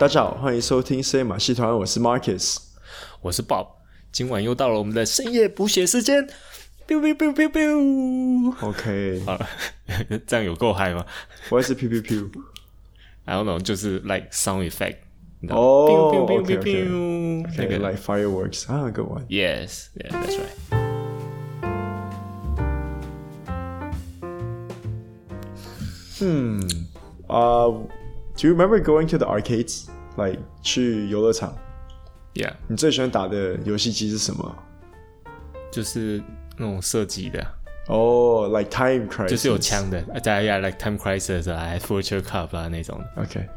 大家好，欢迎收听深夜马戏团，我是 Marcus，我是 Bob，今晚又到了我们的深夜补血时间，biu biu biu biu biu。OK，好了，这样有够嗨吗？我也是 biu biu biu，I don't know，就是 like sound effect。哦，OK OK，like fireworks，啊，good one。Yes，yeah，that's right。嗯，啊。Do you remember going to the arcades? Like 去游乐场？Yeah。你最喜欢打的游戏机是什么？就是那种射击的。哦、oh,，like Time Crisis。就是有枪的，大家 like Time Crisis 啊，Future Cup 啊那种。OK。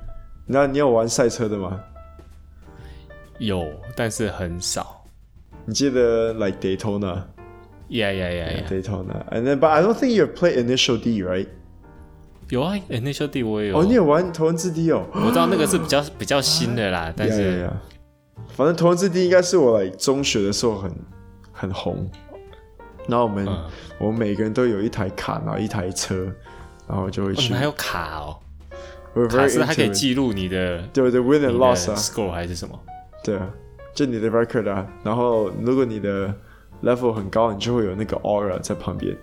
那你有玩赛车的吗？有，但是很少。你记得 like Daytona？Yeah, yeah, yeah, yeah. Daytona. And then, but I don't think you played Initial D, right? 有啊，Initial D 我也有。哦，你有玩头文字 D 哦？我知道那个是比较比较新的啦，但是，yeah, yeah, yeah. 反正头文字 D 应该是我来中学的时候很很红。然后我们、嗯、我们每个人都有一台卡，然后一台车，然后就会去。哦、还有卡哦，卡是还可以记录你的对对 win and loss 啊，score 还是什么？对啊，就你的 record 啊。然后如果你的 level 很高，你就会有那个 aura 在旁边。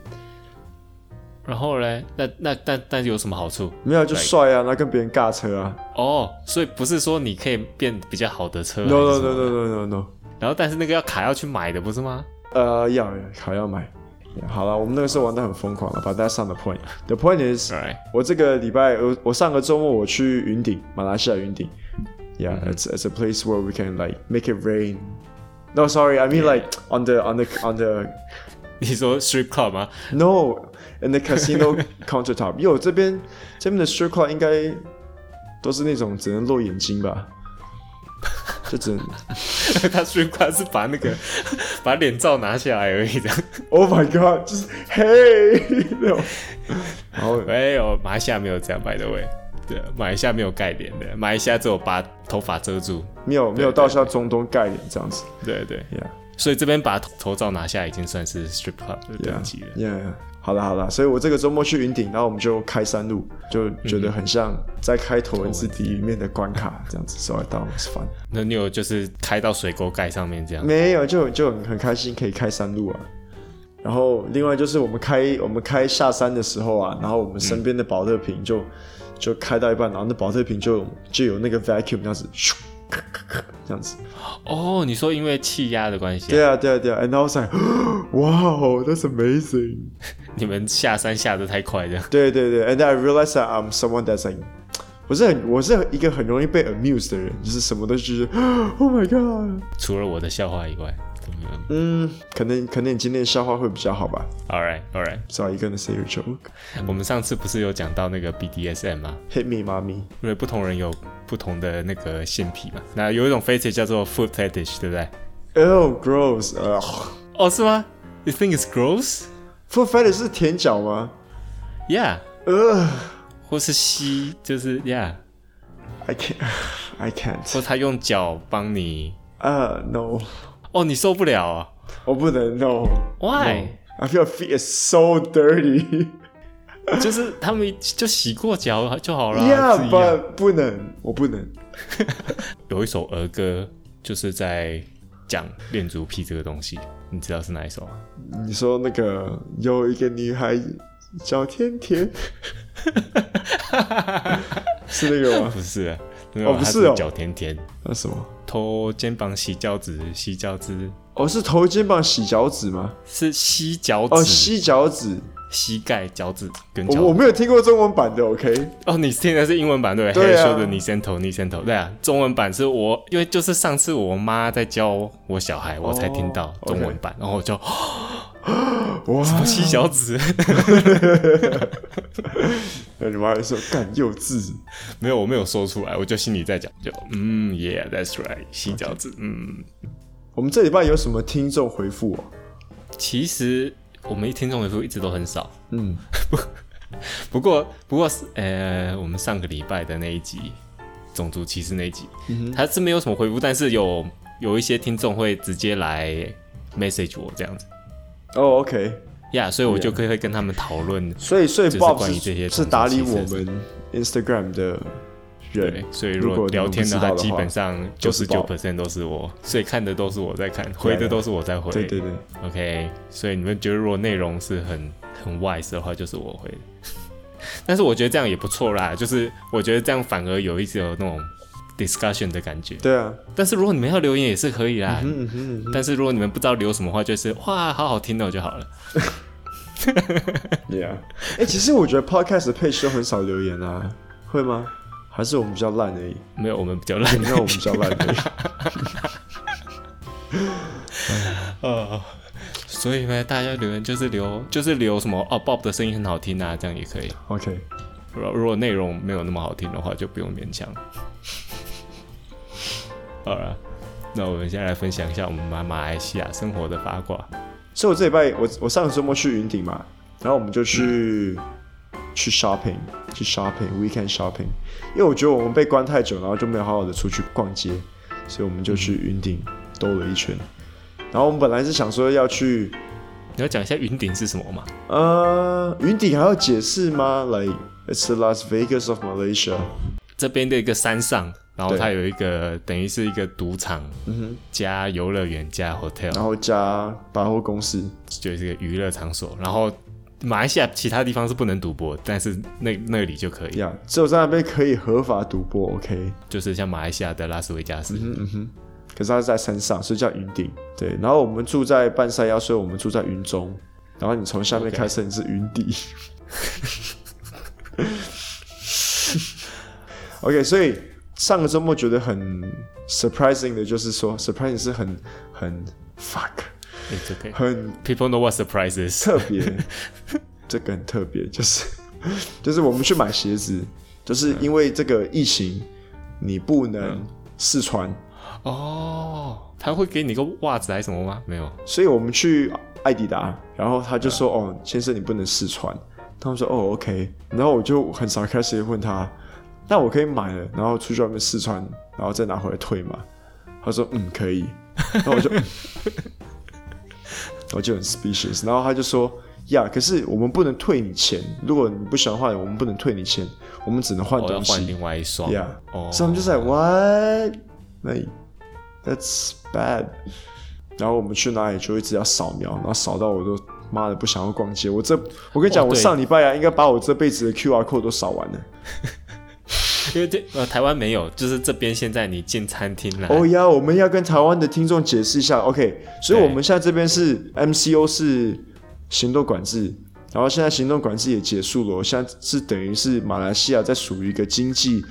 然后嘞？那那但但有什么好处？没有，就帅啊！那跟别人尬车啊。哦，所以不是说你可以变比较好的车。No no no no no no no。然后，但是那个要卡要去买的，不是吗？呃，要卡要买。好了，我们那个时候玩的很疯狂了。But that's not the point. The point is，我这个礼拜，我我上个周末我去云顶，马来西亚云顶。Yeah, it's it's a place where we can like make it rain. No, sorry, I mean like on the on the on the. 你说 strip club 吗？No。In the casino countertop，哟，这边这边的 strip club 应该都是那种只能露眼睛吧？就只能他 strip club 是把那个 把脸罩拿下来而已的。Oh my god！就是嘿，那种。然后没有，马来西亚没有这样，by the way。对，马来西亚没有盖脸的，马来西亚只有把头发遮住，没有没有到像中东盖脸这样子。对对，Yeah。所以这边把头罩拿下已经算是 strip club 的等级了。Yeah。好了好了，所以我这个周末去云顶，然后我们就开山路，就觉得很像在开头文字 D 里面的关卡这样子。So I thought it was fun。那你有就是开到水沟盖上面这样？没有，就就很很开心可以开山路啊。然后另外就是我们开我们开下山的时候啊，然后我们身边的保特瓶就、嗯、就开到一半，然后那保特瓶就就有那个 vacuum 这样子，咻，这样子。哦，你说因为气压的关系？对啊对啊对啊。And I was like, wow, that's amazing. 你们下山下的太快了。对对对，and I realized that I'm someone that's like，我是很我是一个很容易被 amused 的人，就是什么都是，Oh my god！除了我的笑话以外，嗯，可能可能你今天的笑话会比较好吧。All right, all right. So are you gonna say your joke？我们上次不是有讲到那个 BDSM 吗？Hit me, mommy。因为不同人有不同的那个性癖嘛。那有一种 fetish 叫做 foot fetish，对不对？Oh, gross！哦、oh, 是吗？You think it's gross？Foot fetish 是舔脚吗？Yeah，呃，或是吸，就是 Yeah，I can't，I can't。或他用脚帮你，呃、uh,，No。哦，你受不了啊？我不能，No。Why？I feel feet is so dirty。就是他们就洗过脚就好了。Yeah，but 不能，我不能。有一首儿歌，就是在讲恋足癖这个东西。你知道是哪一首吗？你说那个有一个女孩叫甜甜，是那个吗？不是，哦不是哦，脚甜甜。那什么？头肩膀洗脚趾，洗脚趾。哦，是头肩膀洗脚趾吗？是洗脚趾。哦，洗脚趾。膝盖、脚趾跟脚趾。我我没有听过中文版的，OK？哦，你听的是英文版对？对啊。说的你先投，你先投。对啊，中文版是我，因为就是上次我妈在教我小孩，我才听到中文版，oh. 然后我就 哇，什么洗脚趾？那你妈还说干幼稚？没有，我没有说出来，我就心里在讲，就嗯，Yeah，that's right，洗脚趾。嗯，我们这礼拜有什么听众回复哦？其实。我们听众回复一直都很少，嗯，不不过不过是呃，我们上个礼拜的那一集种族歧视那一集，嗯，他是没有什么回复，但是有有一些听众会直接来 message 我这样子。哦，OK，呀，yeah，所以我就可以会跟他们讨论，所以所以 Bob 关于这些是打理我们 Instagram 的人，所以如果聊天的话，基本上九十九 percent 都是我，所以看的都是我在看，回的都是我在回。对对对，OK，所以你们觉得如果内容是很很 wise 的话，就是我回。但是我觉得这样也不错啦，就是我觉得这样反而有一些有那种 discussion 的感觉。对啊，但是如果你们要留言也是可以啦。嗯哼嗯哼，但是如果你们不知道留什么话，就是哇，好好听哦就好了。Yeah，哎、欸，其实我觉得 podcast 的 page 都很少留言啊，会吗？还是我们比较烂而已？没有，我们比较烂。你看我们比较烂而已。呃，所以呢，大家留言就是留，就是留什么哦，Bob 的声音很好听啊，这样也可以。OK，如果内容没有那么好听的话，就不用勉强。好了，那我们现在来分享一下我们马马来西亚生活的八卦。所以我这礼拜，我我上个周末去云顶嘛，然后我们就去、嗯、去 shopping，去 shopping，weekend shopping。因为我觉得我们被关太久，然后就没有好好的出去逛街，所以我们就去云顶兜了一圈。然后我们本来是想说要去，你要讲一下云顶是什么吗？呃，云顶还要解释吗？Like it's the Las Vegas of Malaysia，这边的一个山上。然后它有一个等于是一个赌场，嗯哼，加游乐园加 hotel，然后加百货公司，就是一个娱乐场所。然后马来西亚其他地方是不能赌博，但是那那里就可以。呀，只有在那边可以合法赌博，OK？就是像马来西亚的拉斯维加斯，嗯哼，嗯哼。可是它是在山上，所以叫云顶。对，然后我们住在半山腰，所以我们住在云中。然后你从下面开始，你是云底。OK，所以。上个周末觉得很 surprising 的，就是说 surprising 是很很 fuck，It's okay. 很 people know what surprise is. 特别，这个很特别，就是就是我们去买鞋子，就是因为这个疫情，你不能试穿。哦，他会给你个袜子还是什么吗？没有，所以我们去艾迪达，然后他就说哦，先生你不能试穿，他们说哦 OK，然后我就很 sarcastic 问他。那我可以买了，然后出去外面试穿，然后再拿回来退嘛？他说嗯可以，然后我就，我就很 suspicious，然后他就说呀，可是我们不能退你钱，如果你不喜欢换，我们不能退你钱，我们只能换东西。换另外一双。Yeah，哦。所以我们就在 what？那 that's bad。然后我们去哪里就一直要扫描，然后扫到我都妈的不想要逛街。我这我跟你讲，我上礼拜啊，应该把我这辈子的 QR code 都扫完了。因为这呃台湾没有，就是这边现在你进餐厅了。哦呀，我们要跟台湾的听众解释一下，OK？所以我们现在这边是 MCO 是行动管制，然后现在行动管制也结束了，现在是等于是马来西亚在属于一个经济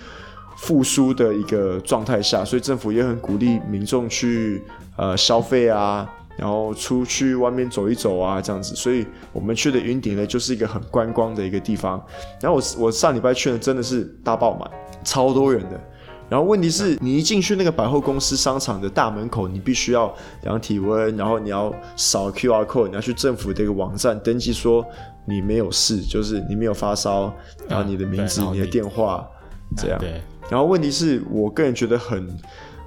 复苏的一个状态下，所以政府也很鼓励民众去呃消费啊。然后出去外面走一走啊，这样子，所以我们去的云顶呢，就是一个很观光的一个地方。然后我我上礼拜去呢，真的是大爆满，超多人的。然后问题是你一进去那个百货公司商场的大门口，你必须要量体温，然后你要扫 QR code，你要去政府的一个网站登记说你没有事，就是你没有发烧，然后你的名字、你的电话这样。然后问题是我个人觉得很。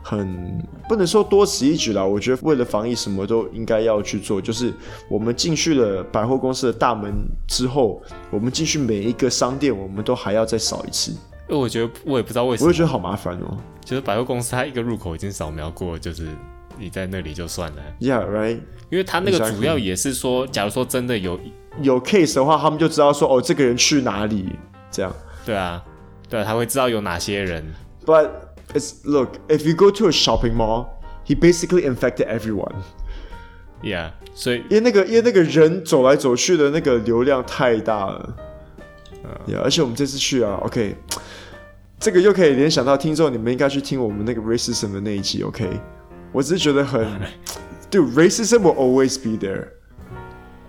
很不能说多此一举啦，我觉得为了防疫，什么都应该要去做。就是我们进去了百货公司的大门之后，我们进去每一个商店，我们都还要再扫一次。因为我觉得我也不知道为什么，我也觉得好麻烦哦。就是百货公司它一个入口已经扫描过，就是你在那里就算了。Yeah, right. 因为他那个主要也是说，假如说真的有有 case 的话，他们就知道说哦，这个人去哪里这样。对啊，对啊，他会知道有哪些人。But It's, look, if you go to a shopping mall, he basically infected everyone. Yeah，所以因为那个因为那个人走来走去的那个流量太大了。Uh, yeah, 而且我们这次去啊，OK，这个又可以联想到听众，你们应该去听我们那个 racism 的那一集，OK？我只是觉得很，Dude, racism will always be there.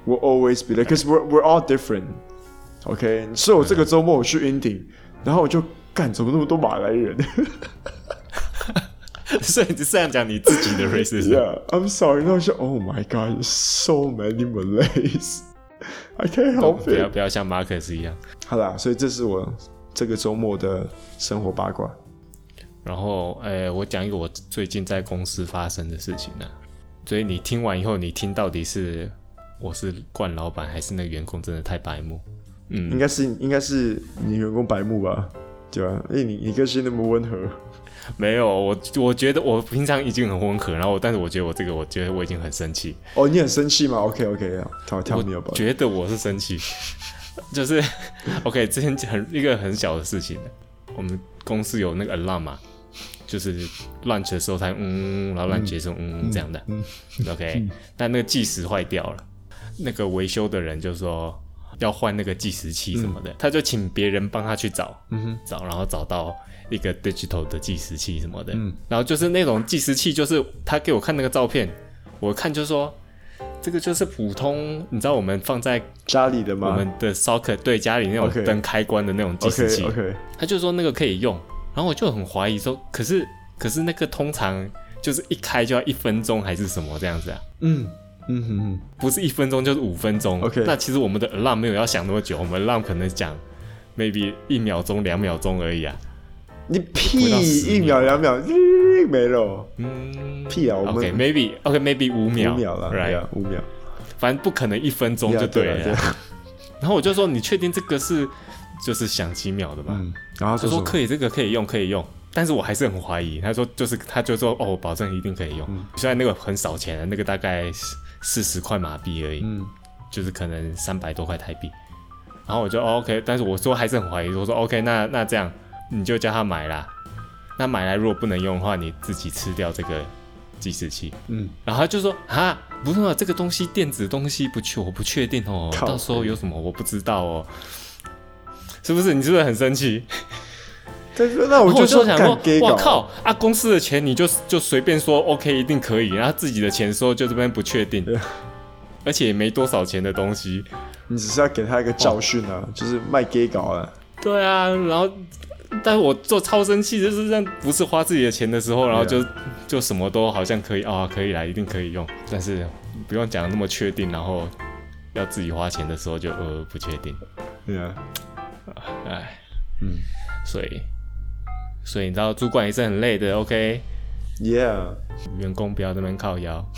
Will always be there, because we're we're all different. OK？所以我这个周末我去云顶，然后我就。 干，怎么那么多马来人？所以你这样讲你自己的 racism。Yeah，I'm sorry。那我说，Oh my God，so many Malays。I can't help it。不要不要像马克思一样。好啦，所以这是我这个周末的生活八卦。然后，哎、欸，我讲一个我最近在公司发生的事情呢、啊。所以你听完以后，你听到底是我是惯老板，还是那个员工真的太白目？嗯，应该是应该是你员工白目吧。对啊，哎、欸，你你个性那么温和。没有，我我觉得我平常已经很温和，然后但是我觉得我这个，我觉得我已经很生气。哦，你很生气吗？OK OK，他他没有吧？我觉得我是生气，就是 OK。之前很一个很小的事情，我们公司有那个 alarm 嘛，就是 lunch 的时候才嗯，然后 lunch 的时候嗯这样的。嗯嗯、OK，、嗯、但那个计时坏掉了，那个维修的人就说要换那个计时器什么的，嗯、他就请别人帮他去找，找然后找到。一个 digital 的计时器什么的，嗯，然后就是那种计时器，就是他给我看那个照片，我看就说这个就是普通，你知道我们放在家里的吗？我们的 socket 对家里那种灯开关的那种计时器 okay, okay. 他就说那个可以用，然后我就很怀疑说，可是可是那个通常就是一开就要一分钟还是什么这样子啊？嗯嗯哼哼，不是一分钟就是五分钟，OK，那其实我们的 alarm 没有要想那么久，我们 alarm 可能讲 maybe 一秒钟两秒钟而已啊。你屁一秒两秒，没了。嗯，屁啊！我们 OK，maybe OK，maybe 五秒，五秒了，right，五秒。反正不可能一分钟就对了。然后我就说：“你确定这个是就是想几秒的吗？”然后他说：“可以，这个可以用，可以用。”但是我还是很怀疑。他说：“就是，他就说哦，保证一定可以用。虽然那个很少钱，那个大概四十块马币而已，嗯，就是可能三百多块台币。”然后我就 OK，但是我说还是很怀疑。我说：“OK，那那这样。”你就叫他买啦，那买来如果不能用的话，你自己吃掉这个计时器。嗯，然后他就说啊，不是啊，这个东西电子东西不确，我不确定哦，到时候有什么我不知道哦，是不是？你是不是很生气？那我就说想说，我靠啊，公司的钱你就就随便说 OK，一定可以，然后自己的钱说就这边不确定，而且也没多少钱的东西，你只是要给他一个教训啊，就是卖给搞啊。对啊，然后。但是我做超生气，就是这样，不是花自己的钱的时候，然后就就什么都好像可以啊、哦，可以来，一定可以用。但是不用讲那么确定，然后要自己花钱的时候就呃不确定。对啊，哎，嗯，所以所以你知道主管也是很累的，OK？Yeah，员工不要在那边靠腰，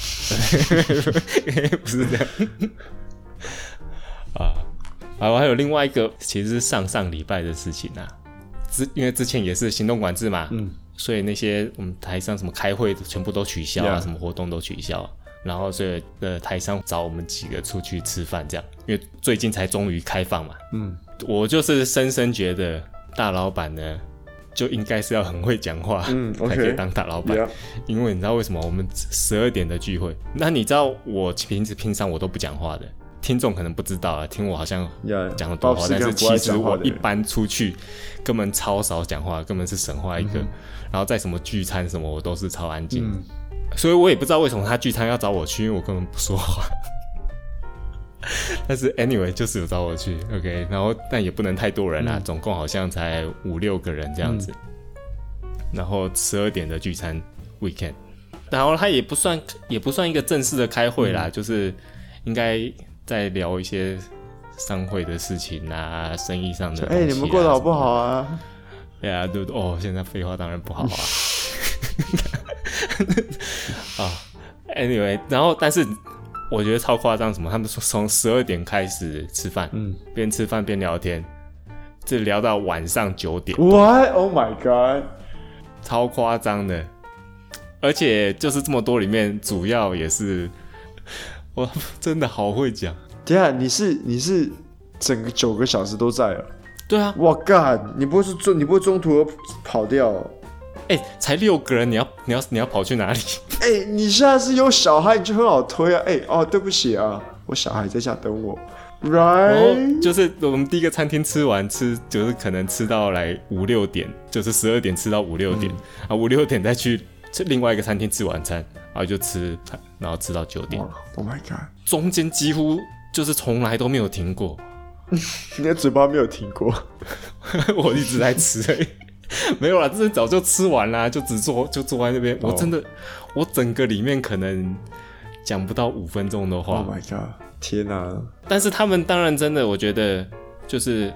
不是这样。啊，啊，我还有另外一个，其实是上上礼拜的事情啊。之因为之前也是行动管制嘛，嗯，所以那些我们台上什么开会全部都取消啊，Yeah. 什么活动都取消，然后所以呃台上找我们几个出去吃饭这样，因为最近才终于开放嘛，嗯，我就是深深觉得大老板呢就应该是要很会讲话，嗯，才可以当大老板.因为你知道为什么我们十二点的聚会，那你知道我平时平常我都不讲话的。听众可能不知道啊，听我好像讲的多话，但是其实我一般出去根本超少讲话，根本是神话一个。嗯、然后在什么聚餐什么，我都是超安静，嗯、所以我也不知道为什么他聚餐要找我去，因为我根本不说话。但是 anyway 就是有找我去，OK，然后但也不能太多人啊，嗯、总共好像才五六个人这样子。嗯、然后十二点的聚餐 weekend，然后他也不算也不算一个正式的开会啦，嗯、就是应该。在聊一些商会的事情啊，生意上的、啊。哎、欸，你们过得好不好啊？对啊，对哦，现在废话当然不好啊。啊，Anyway，然后但是我觉得超夸张，什么？他们说从十二点开始吃饭，嗯，边吃饭边聊天，这聊到晚上九点。What？Oh my god！超夸张的，而且就是这么多里面，主要也是。我真的好会讲。等下，你是你是整个九个小时都在啊？对啊。我干，你不会是中你不会中途跑掉？哎、欸，才六个人，你要你要你要跑去哪里？哎、欸，你现在是有小孩，你就很好推啊。哎、欸，哦，对不起啊，我小孩在家等我。Right？就是我们第一个餐厅吃完吃，就是可能吃到来五六点，就是十二点吃到五六点、嗯、啊，五六点再去吃另外一个餐厅吃晚餐。然后就吃，然后吃到九点。Oh my god！中间几乎就是从来都没有停过。你的嘴巴没有停过，我一直在吃。没有啦，这早就吃完啦，就只坐就坐在那边。Oh. 我真的，我整个里面可能讲不到五分钟的话。Oh my god！天哪！但是他们当然真的，我觉得就是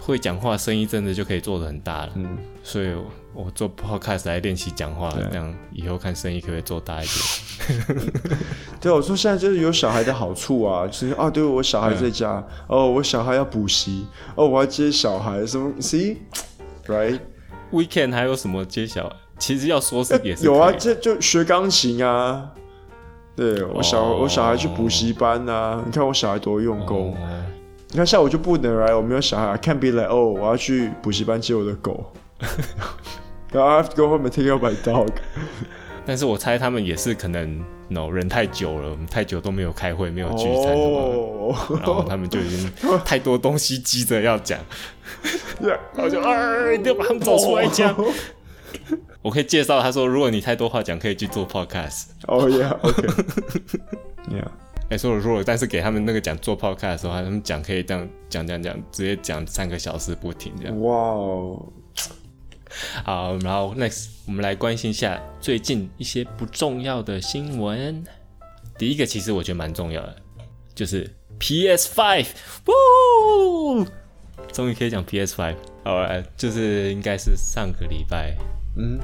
会讲话，生意真的就可以做得很大了。嗯，所以。我做 podcast 来练习讲话，这样以后看生意可不可以做大一点。对，我说现在就是有小孩的好处啊，就是啊，对我小孩在家，哦，我小孩要补习，哦，我要接小孩，什么？See，，right？Weekend 还有什么揭晓？其实要说是也是有啊，这就学钢琴啊。对我小、oh. 我小孩去补习班啊，你看我小孩多用功。Oh. 你看下午就不能来，我没有小孩 can't be like 哦，我要去补习班接我的狗。然后 I have to go home and take care of my dog。但是我猜他们也是可能，no 人太久了，我们太久都没有开会，没有聚餐什么，oh. 然后他们就已经太多东西急着要讲，然后就啊，一定要把他们找出来讲。Oh. 我可以介绍他说，如果你太多话讲，可以去做 podcast。哦，yeah，OK，yeah。哎，说了说了，但是给他们那个讲做 podcast 的时候，他们讲可以这样讲讲讲，直接讲三个小时不停这样。哇哦。好，然后 next 我们来关心一下最近一些不重要的新闻。第一个其实我觉得蛮重要的，就是 PS5，呜，终于可以讲 PS5。好了，就是应该是上个礼拜，嗯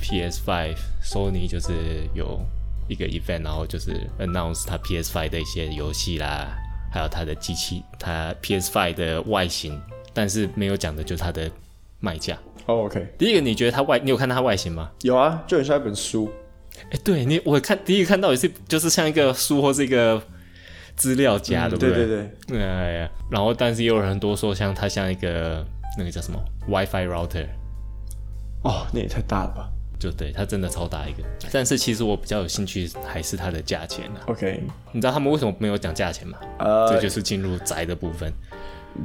，PS5 Sony 就是有一个 event，然后就是 announce 它 PS Five 的一些游戏啦，还有它的机器，它 PS Five 的外形，但是没有讲的就是它的卖价。哦、oh，OK。第一个，你觉得它外，你有看到它外形吗？有啊，就很像一本书。哎、欸，对你，我看第一个看到也是，就是像一个书或是一个资料夹，对不对？对对对。哎呀，然后但是也有人多说，像它像一个。那个叫什么 WiFi router？哦，那也太大了吧！就对，它真的超大一个。但是其实我比较有兴趣还是它的价钱啊。OK，你知道他们为什么没有讲价钱吗？呃，这就是进入宅的部分。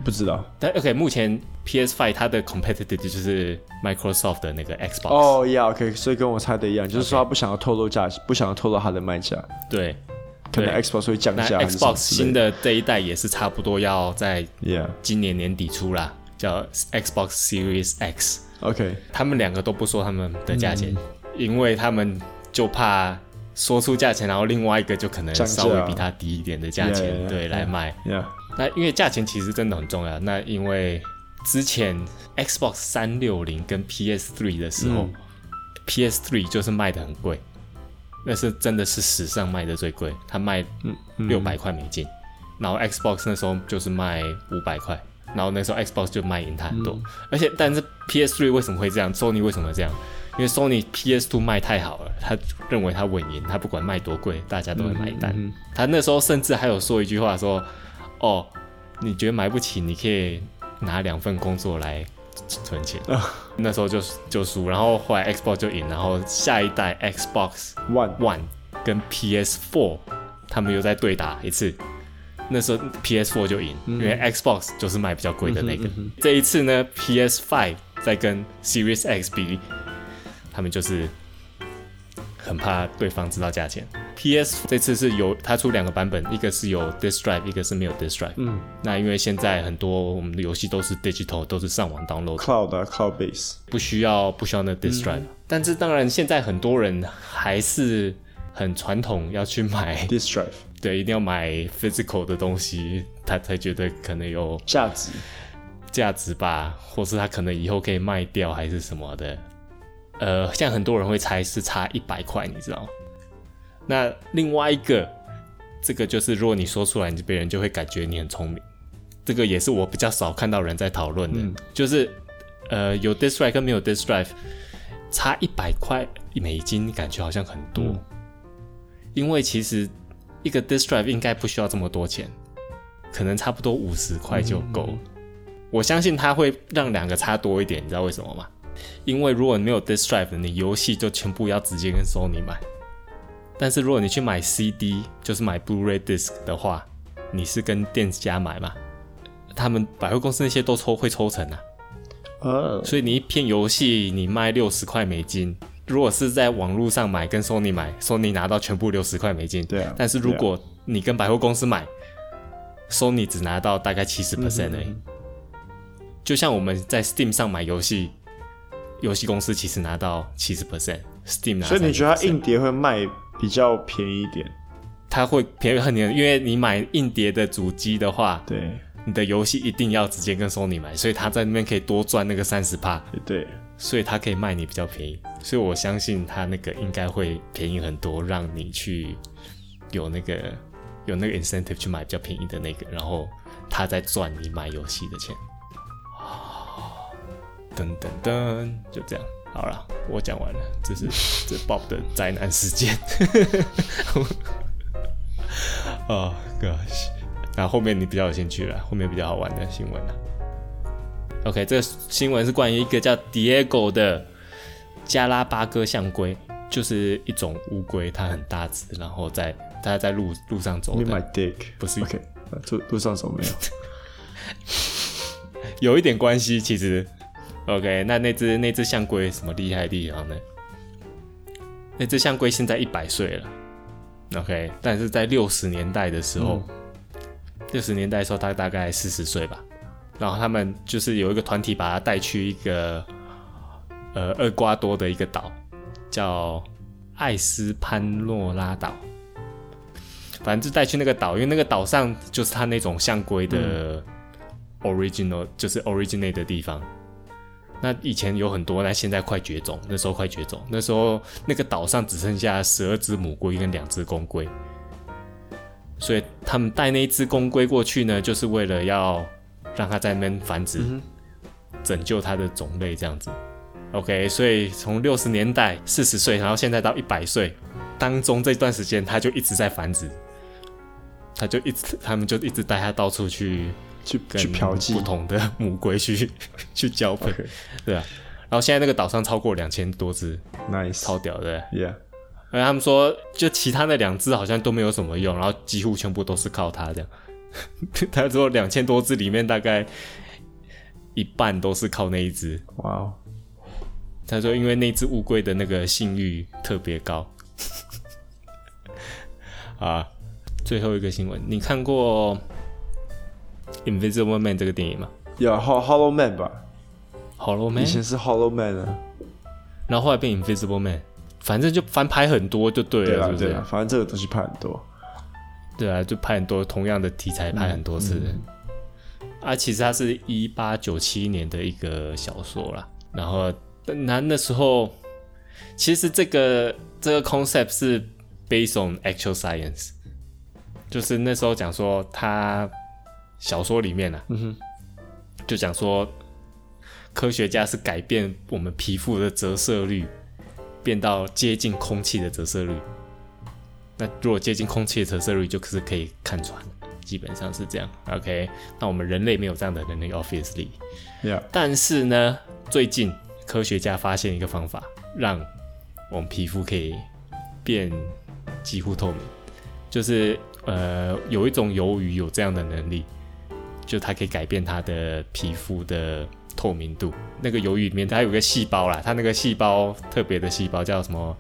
不知道。但 OK，目前 PS Five 它的 competitive 就是 Microsoft 的那个 Xbox。哦，Yeah，OK，所以跟我猜的一样，就是说他不想要透露价钱，不想要透露它的卖价。对，可能 Xbox 会降价。Xbox 新的这一代也是差不多要在今年年底出啦。叫 Xbox Series X，OK，他们两个都不说他们的价钱，因为他们就怕说出价钱，然后另外一个就可能稍微比它低一点的价钱，对，来卖。那因为价钱其实真的很重要。那因为之前 Xbox 三六零跟 PS Three 的时候，PS Three 就是卖的很贵，那是真的是史上卖的最贵，它卖六百块美金，然后 Xbox 那时候就是卖五百块。然后那时候 Xbox 就卖赢它很多，嗯、而且但是 PS3 为什么会这样？Sony 为什么这样？因为 Sony PS2 卖太好了，他认为他稳赢，他不管卖多贵，大家都会买单。他那时候甚至还有说一句话说：“哦，你觉得买不起，你可以拿两份工作来存钱。哦”那时候就就输，然后后来 Xbox 就赢，然后下一代 Xbox One One 跟 PS4 他们又再对打一次。那时候 PS4 就赢，嗯、因为 Xbox 就是卖比较贵的那个。嗯嗯、这一次呢，PS5 在跟 Series X 比，他们就是很怕对方知道价钱。PS 这次是有它出两个版本，一个是有 Disk Drive，一个是没有 Disk Drive。嗯，那因为现在很多我们的游戏都是 Digital，都是上网 download。Cloud 啊，Cloud base，不需要不需要那 Disk Drive。嗯、但是当然，现在很多人还是很传统，要去买 Disk Drive。对，一定要买 physical 的东西，他才觉得可能有价值，价值吧，或是他可能以后可以卖掉，还是什么的。呃，像很多人会猜是差一百块，你知道吗？那另外一个，这个就是如果你说出来，你别人就会感觉你很聪明。这个也是我比较少看到人在讨论的，嗯、就是呃，有 disk drive 跟没有 disk drive，差一百块美金，感觉好像很多，嗯、因为其实。一个 disk drive 应该不需要这么多钱，可能差不多五十块就够。我相信它会让两个差多一点，你知道为什么吗？因为如果你没有 disk drive，你游戏就全部要直接跟 Sony 买。但是如果你去买 CD，就是买 Blu-ray disc 的话，你是跟店家买嘛？他们百货公司那些都抽会抽成啊。哦。所以你一片游戏你卖六十块美金。如果是在网络上买，跟 Sony 买，Sony 拿到全部六十块美金。对啊。但是如果你跟百货公司买，Sony 只拿到大概七十 percent 而已。就像我们在 Steam 上买游戏，游戏公司其实拿到七十 percent，Steam 拿。所以你觉得它硬碟会卖比较便宜一点？它会便宜很多，因为你买硬碟的主机的话，对，你的游戏一定要直接跟 Sony 买，所以他在那边可以多赚那个三十帕。对。所以他可以卖你比较便宜，所以我相信他那个应该会便宜很多，让你去有那个有那个 incentive 去买比较便宜的那个，然后他再赚你买游戏的钱。噔噔噔，就这样，好了，我讲完了，这是 这 Bob 的灾难事件。哦、oh, gosh，那后面你比较有兴趣了，后面比较好玩的新闻了。OK，这个新闻是关于一个叫 Diego 的加拉巴哥象龟，就是一种乌龟，它很大只，然后在它在路路上走的。My dick，不是 OK，路路上走没有？有一点关系，其实。OK，那那只那只象龟什么厉害的地方呢？那只象龟现在一百岁了。OK，但是在六十年代的时候，六十、嗯、年代的时候，它大概四十岁吧。然后他们就是有一个团体把它带去一个呃厄瓜多的一个岛，叫艾斯潘诺拉岛。反正就带去那个岛，因为那个岛上就是它那种象龟的 original，、嗯、就是 originate 的地方。那以前有很多，那现在快绝种。那时候快绝种，那时候那个岛上只剩下十二只母龟跟两只公龟，所以他们带那一只公龟过去呢，就是为了要让它在那边繁殖，嗯、拯救它的种类这样子。OK，所以从六十年代四十岁，然后现在到一百岁当中这段时间，它就一直在繁殖，它就一直，他们就一直带它到处去。去去嫖妓，不同的母龟去 去交配.对啊。然后现在那个岛上超过两千多只，nice，超屌的，yeah。而他们说，就其他那两只好像都没有什么用，然后几乎全部都是靠它这样。他说两千多只里面大概一半都是靠那一只，哇哦。他说因为那只乌龟的那个性欲特别高。啊，最后一个新闻，你看过？Invisible Man 这个电影吗？有 Hollow Man 吧？Hollow Man 以前是 Hollow Man 啊，然后后来变 Invisible Man，反正就翻拍很多就对了，对啊，是不是？对啊，反正这个东西拍很多，对啊，就拍很多同样的题材，拍很多次。嗯嗯、啊，其实它是一八九七年的一个小说啦，然后那那时候其实这个这个 concept 是 based on actual science，就是那时候讲说他。小说里面呢、啊，嗯、哼就讲说科学家是改变我们皮肤的折射率，变到接近空气的折射率。那如果接近空气的折射率，就是可以看穿，基本上是这样。OK，那我们人类没有这样的能力，obviously。Yeah. 但是呢，最近科学家发现一个方法，让我们皮肤可以变几乎透明，就是呃，有一种鱿鱼有这样的能力。就它可以改变它的皮肤的透明度。那个鱿鱼里面它有个细胞啦，它那个细胞特别的细胞叫什么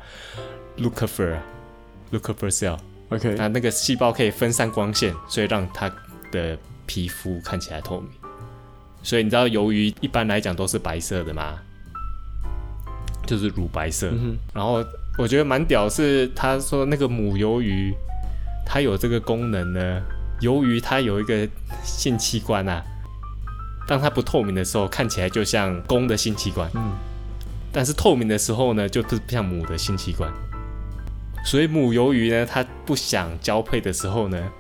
？Leucifer，Leucifer cell。OK，那那个细胞可以分散光线，所以让它的皮肤看起来透明。所以你知道鱿鱼一般来讲都是白色的吗？就是乳白色。嗯、然后我觉得蛮屌是，他说那个母鱿鱼它有这个功能呢。由于它有一个性器官啊，当它不透明的时候，看起来就像公的性器官。嗯，但是透明的时候呢，就不像母的性器官。所以母鱿鱼呢，它不想交配的时候呢，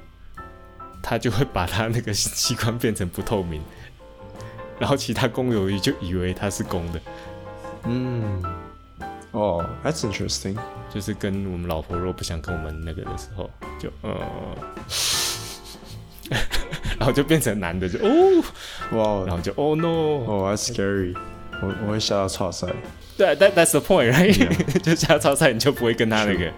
它就会把它那个性器官变成不透明，然后其他公鱿鱼就以为它是公的。嗯，哦，That's interesting。就是跟我们老婆若不想跟我们那个的时候，就呃。然后就变成男的，就哦，哇.然后就哦 no，哦，that's scary，我我会吓到超赛。对，that that's the point，right？Yeah. 就吓到超赛，你就不会跟他那个。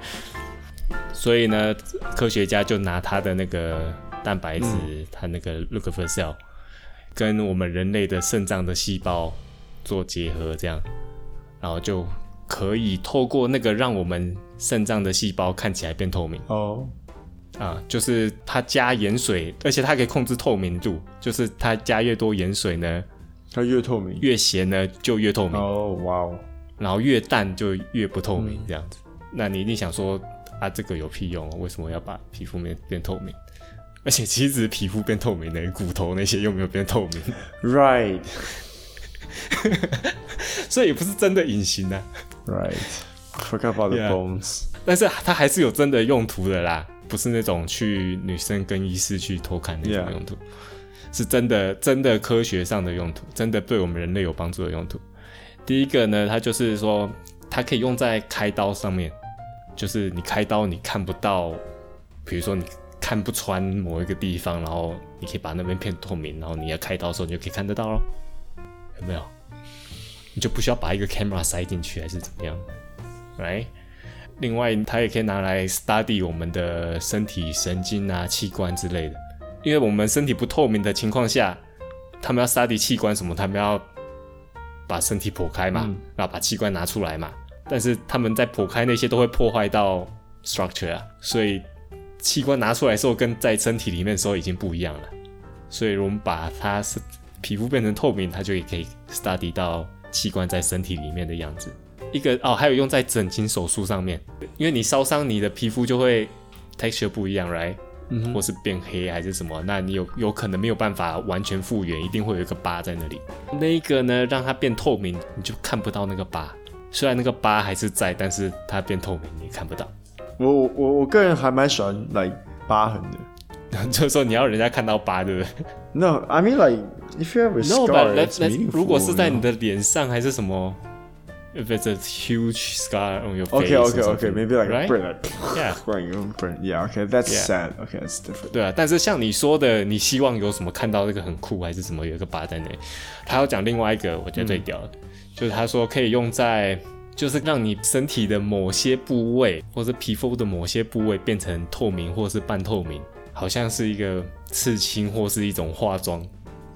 所以呢，科学家就拿他的那个蛋白质，嗯、他那个 look for cell，跟我们人类的肾脏的细胞做结合，这样，然后就可以透过那个让我们肾脏的细胞看起来变透明。哦。Oh. 啊，就是它加盐水，而且它可以控制透明度，就是它加越多盐水呢，它越透明；越咸呢就越透明。哦，哇哦！然后越淡就越不透明，这样子。嗯、那你一定想说啊，这个有屁用？为什么要把皮肤变变透明？而且其实皮肤变透明的骨头那些又没有变透明？Right。所以也不是真的隐形的、啊。Right。Forget about the bones。Yeah. 但是它还是有真的用途的啦。不是那种去女生更衣室去偷看那种用途，是真的真的科学上的用途，真的对我们人类有帮助的用途。第一个呢，它就是说它可以用在开刀上面，就是你开刀你看不到，比如说你看不穿某一个地方，然后你可以把那边片透明，然后你要开刀的时候你就可以看得到咯，有没有？你就不需要把一个 camera 塞进去还是怎么样，right？另外，它也可以拿来 study 我们的身体神经啊、器官之类的。因为我们身体不透明的情况下，他们要 study 器官什么，他们要把身体剖开嘛，嗯、然后把器官拿出来嘛。但是他们在剖开那些都会破坏到 structure 啊，所以器官拿出来的时候跟在身体里面的时候已经不一样了。所以我们把它是皮肤变成透明，它就也可以 study 到。器官在身体里面的样子，一个哦，还有用在整形手术上面，因为你烧伤，你的皮肤就会 texture 不一样，right？嗯，或是变黑还是什么，那你有有可能没有办法完全复原，一定会有一个疤在那里。那一个呢，让它变透明，你就看不到那个疤。虽然那个疤还是在，但是它变透明，你看不到。我我我个人还蛮喜欢 like 疤痕的，就是说你要人家看到疤，对不对？No，I mean like。If you have a scar, no, but let's, 如果是在你的脸上还是什么，if it's a huge scar on your face, okay, okay, okay, maybe like right? a burn, yeah, burn, burn, yeah, okay, that's yeah. sad, okay, that's different. 对啊，但是像你说的，你希望有什么看到那个很酷，还是什么有一个疤在那？他要讲另外一个，我觉得最屌的，嗯、就是他说可以用在，就是让你身体的某些部位，或者皮肤的某些部位变成透明或是半透明，好像是一个刺青或是一种化妆。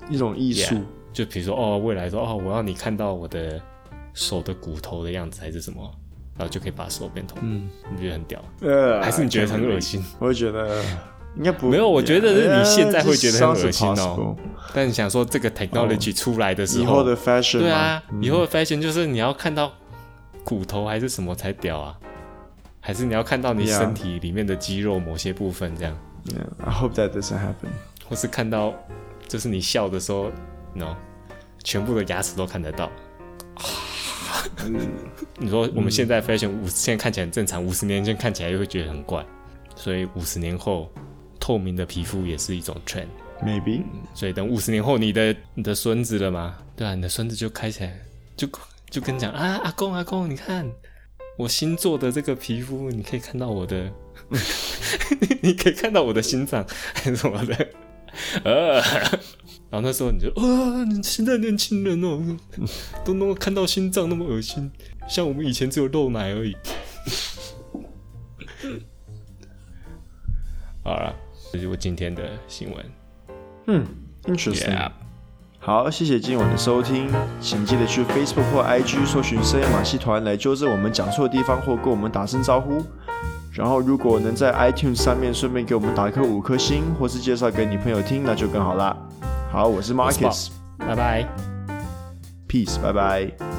一种艺术，yeah, 就比如说哦，未来说哦，我要你看到我的手的骨头的样子还是什么，然后就可以把手变头。嗯，你觉得很屌？呃，还是你觉得很恶心？我会觉得应该不没有，我觉得是你现在会觉得很恶心哦。但你想说这个 technology 出来的时候，以后的 fashion，对啊，以后的 fashion 就是你要看到骨头还是什么才屌啊？还是你要看到你身体里面的肌肉某些部分这样？Yeah, I hope that doesn't happen。或是看到。就是你笑的时候，no，全部的牙齿都看得到。你说我们现在 fashion 五，现在看起来很正常，五十年前看起来又会觉得很怪，所以五十年后透明的皮肤也是一种 trend，maybe。所以等五十年后你的你的孙子了吗？对啊，你的孙子就开起来，就就跟你讲啊，阿公阿公，你看我新做的这个皮肤，你可以看到我的，你可以看到我的心脏还是什么的。呃，然后那时候你就啊，你现在年轻人哦，都能够看到心脏那么恶心，像我们以前只有肉奶而已。好了，这就是我今天的新闻。嗯，interesting。Yeah. 好，谢谢今晚的收听，请记得去 Facebook 或 IG 搜寻深夜马戏团来纠正我们讲错的地方，或跟我们打声招呼。然后，如果能在 iTunes 上面顺便给我们打一颗五颗星，或是介绍给你朋友听，那就更好啦。好，我是 Marcus，拜拜，Peace，拜拜。